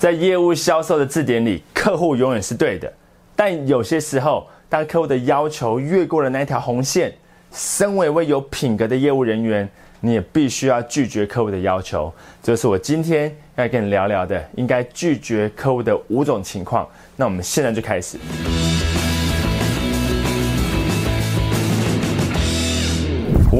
在业务销售的字典里，客户永远是对的。但有些时候，当客户的要求越过了那条红线，身为一位有品格的业务人员，你也必须要拒绝客户的要求。这是我今天要跟你聊聊的，应该拒绝客户的五种情况。那我们现在就开始。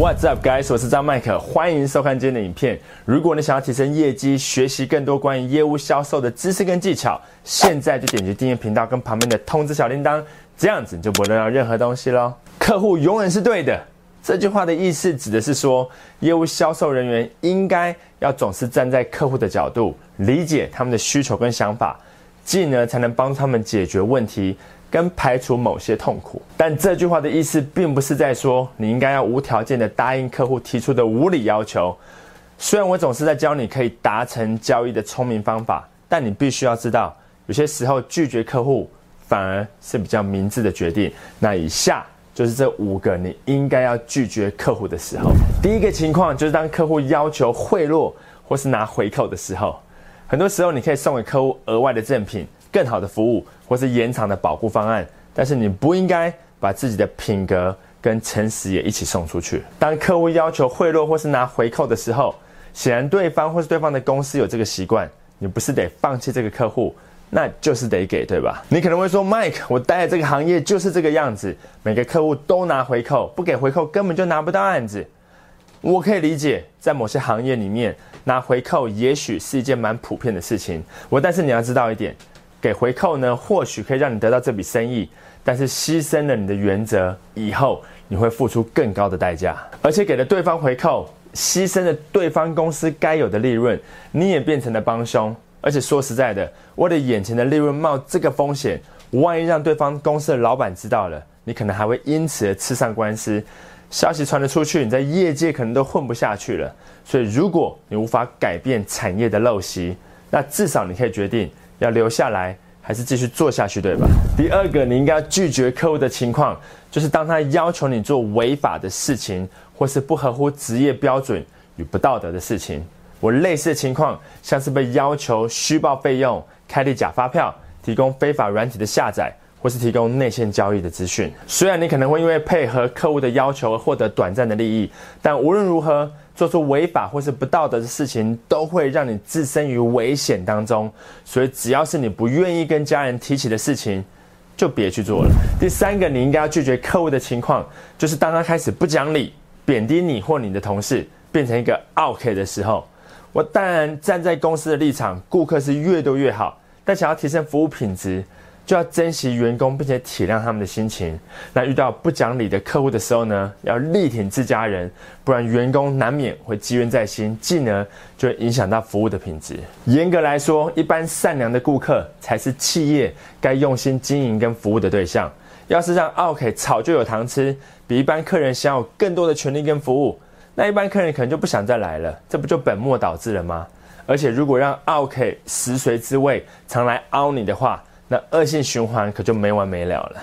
What's up, guys？我是张麦克，欢迎收看今天的影片。如果你想要提升业绩，学习更多关于业务销售的知识跟技巧，现在就点击订阅频道跟旁边的通知小铃铛，这样子你就不会漏到任何东西喽。客户永远是对的，这句话的意思指的是说，业务销售人员应该要总是站在客户的角度，理解他们的需求跟想法，进而才能帮助他们解决问题。跟排除某些痛苦，但这句话的意思并不是在说你应该要无条件的答应客户提出的无理要求。虽然我总是在教你可以达成交易的聪明方法，但你必须要知道，有些时候拒绝客户反而是比较明智的决定。那以下就是这五个你应该要拒绝客户的时候。第一个情况就是当客户要求贿赂或是拿回扣的时候，很多时候你可以送给客户额外的赠品。更好的服务，或是延长的保护方案，但是你不应该把自己的品格跟诚实也一起送出去。当客户要求贿赂或是拿回扣的时候，显然对方或是对方的公司有这个习惯，你不是得放弃这个客户，那就是得给，对吧？你可能会说，Mike，我待在这个行业就是这个样子，每个客户都拿回扣，不给回扣根本就拿不到案子。我可以理解，在某些行业里面拿回扣也许是一件蛮普遍的事情。我但是你要知道一点。给回扣呢，或许可以让你得到这笔生意，但是牺牲了你的原则，以后你会付出更高的代价。而且给了对方回扣，牺牲了对方公司该有的利润，你也变成了帮凶。而且说实在的，为了眼前的利润冒这个风险，万一让对方公司的老板知道了，你可能还会因此而吃上官司。消息传了出去，你在业界可能都混不下去了。所以，如果你无法改变产业的陋习，那至少你可以决定。要留下来还是继续做下去，对吧？第二个，你应该要拒绝客户的情况，就是当他要求你做违法的事情，或是不合乎职业标准与不道德的事情。我类似的情况，像是被要求虚报费用、开立假发票、提供非法软体的下载，或是提供内线交易的资讯。虽然你可能会因为配合客户的要求而获得短暂的利益，但无论如何。做出违法或是不道德的事情，都会让你置身于危险当中。所以，只要是你不愿意跟家人提起的事情，就别去做了。第三个，你应该要拒绝客户的情况，就是当他开始不讲理、贬低你或你的同事，变成一个 OK 的时候。我当然站在公司的立场，顾客是越多越好，但想要提升服务品质。就要珍惜员工，并且体谅他们的心情。那遇到不讲理的客户的时候呢，要力挺自家人，不然员工难免会积怨在心，进而就会影响到服务的品质。严格来说，一般善良的顾客才是企业该用心经营跟服务的对象。要是让 OK 炒就有糖吃，比一般客人享有更多的权利跟服务，那一般客人可能就不想再来了，这不就本末倒置了吗？而且如果让 OK 食髓知味，常来凹你的话，那恶性循环可就没完没了了。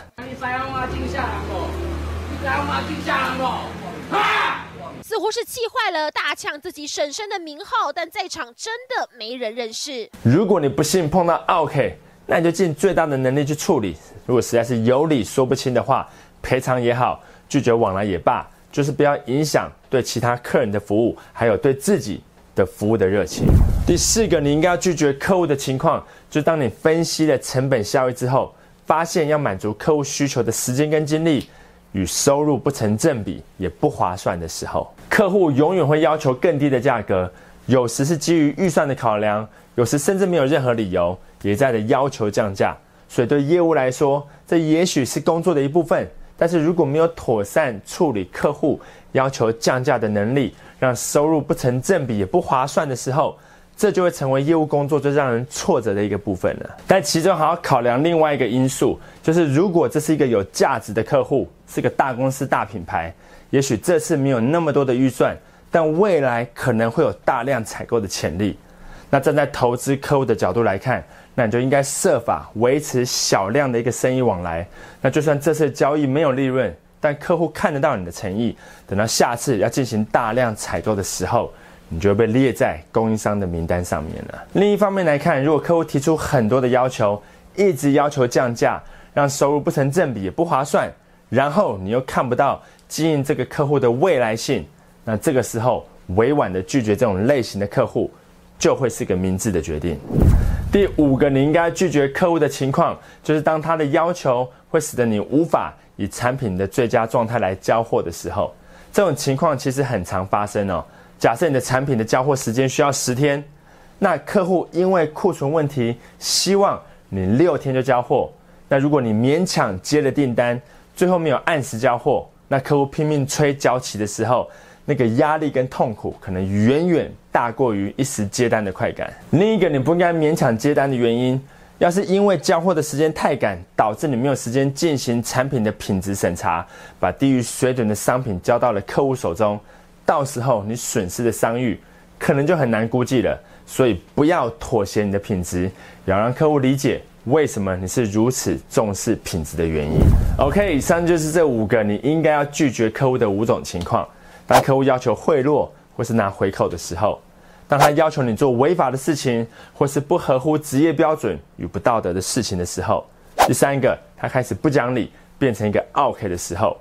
似乎是气坏了，大呛自己婶婶的名号，但在场真的没人认识。如果你不幸碰到 OK，那你就尽最大的能力去处理。如果实在是有理说不清的话，赔偿也好，拒绝往来也罢，就是不要影响对其他客人的服务，还有对自己。的服务的热情。第四个，你应该要拒绝客户的情况，就当你分析了成本效益之后，发现要满足客户需求的时间跟精力与收入不成正比，也不划算的时候，客户永远会要求更低的价格。有时是基于预算的考量，有时甚至没有任何理由，也在的要求降价。所以对业务来说，这也许是工作的一部分。但是如果没有妥善处理客户要求降价的能力，让收入不成正比也不划算的时候，这就会成为业务工作最让人挫折的一个部分了。但其中还要考量另外一个因素，就是如果这是一个有价值的客户，是个大公司大品牌，也许这次没有那么多的预算，但未来可能会有大量采购的潜力。那站在投资客户的角度来看，那你就应该设法维持小量的一个生意往来。那就算这次交易没有利润，但客户看得到你的诚意，等到下次要进行大量采购的时候，你就会被列在供应商的名单上面了。另一方面来看，如果客户提出很多的要求，一直要求降价，让收入不成正比，也不划算，然后你又看不到经营这个客户的未来性，那这个时候委婉的拒绝这种类型的客户，就会是个明智的决定。第五个你应该拒绝客户的情况，就是当他的要求会使得你无法以产品的最佳状态来交货的时候，这种情况其实很常发生哦。假设你的产品的交货时间需要十天，那客户因为库存问题，希望你六天就交货。那如果你勉强接了订单，最后没有按时交货，那客户拼命催交期的时候，那个压力跟痛苦可能远远大过于一时接单的快感。另一个你不应该勉强接单的原因，要是因为交货的时间太赶，导致你没有时间进行产品的品质审查，把低于水准的商品交到了客户手中。到时候你损失的商誉可能就很难估计了，所以不要妥协你的品质，要让客户理解为什么你是如此重视品质的原因。OK，以上就是这五个你应该要拒绝客户的五种情况：当客户要求贿赂或是拿回扣的时候；当他要求你做违法的事情或是不合乎职业标准与不道德的事情的时候；第三个，他开始不讲理，变成一个 OK 的时候；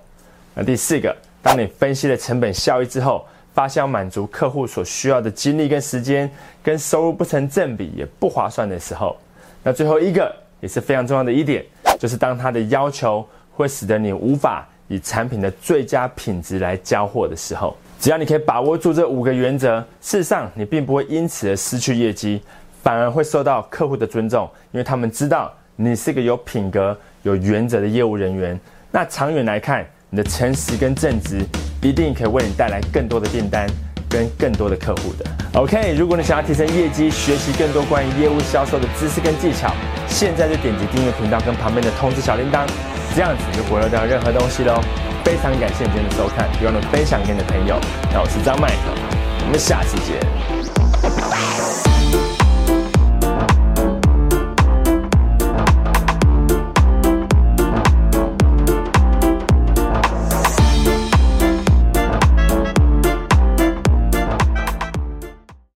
那第四个。当你分析了成本效益之后，发现要满足客户所需要的精力跟时间，跟收入不成正比，也不划算的时候，那最后一个也是非常重要的一点，就是当他的要求会使得你无法以产品的最佳品质来交货的时候，只要你可以把握住这五个原则，事实上你并不会因此而失去业绩，反而会受到客户的尊重，因为他们知道你是个有品格、有原则的业务人员。那长远来看，你的诚实跟正直，一定可以为你带来更多的订单跟更多的客户的。OK，如果你想要提升业绩，学习更多关于业务销售的知识跟技巧，现在就点击订阅频道跟旁边的通知小铃铛，这样子就不会漏掉任何东西喽。非常感谢今天的收看，别忘了分享给你的朋友。那我是张麦克，我们下期见。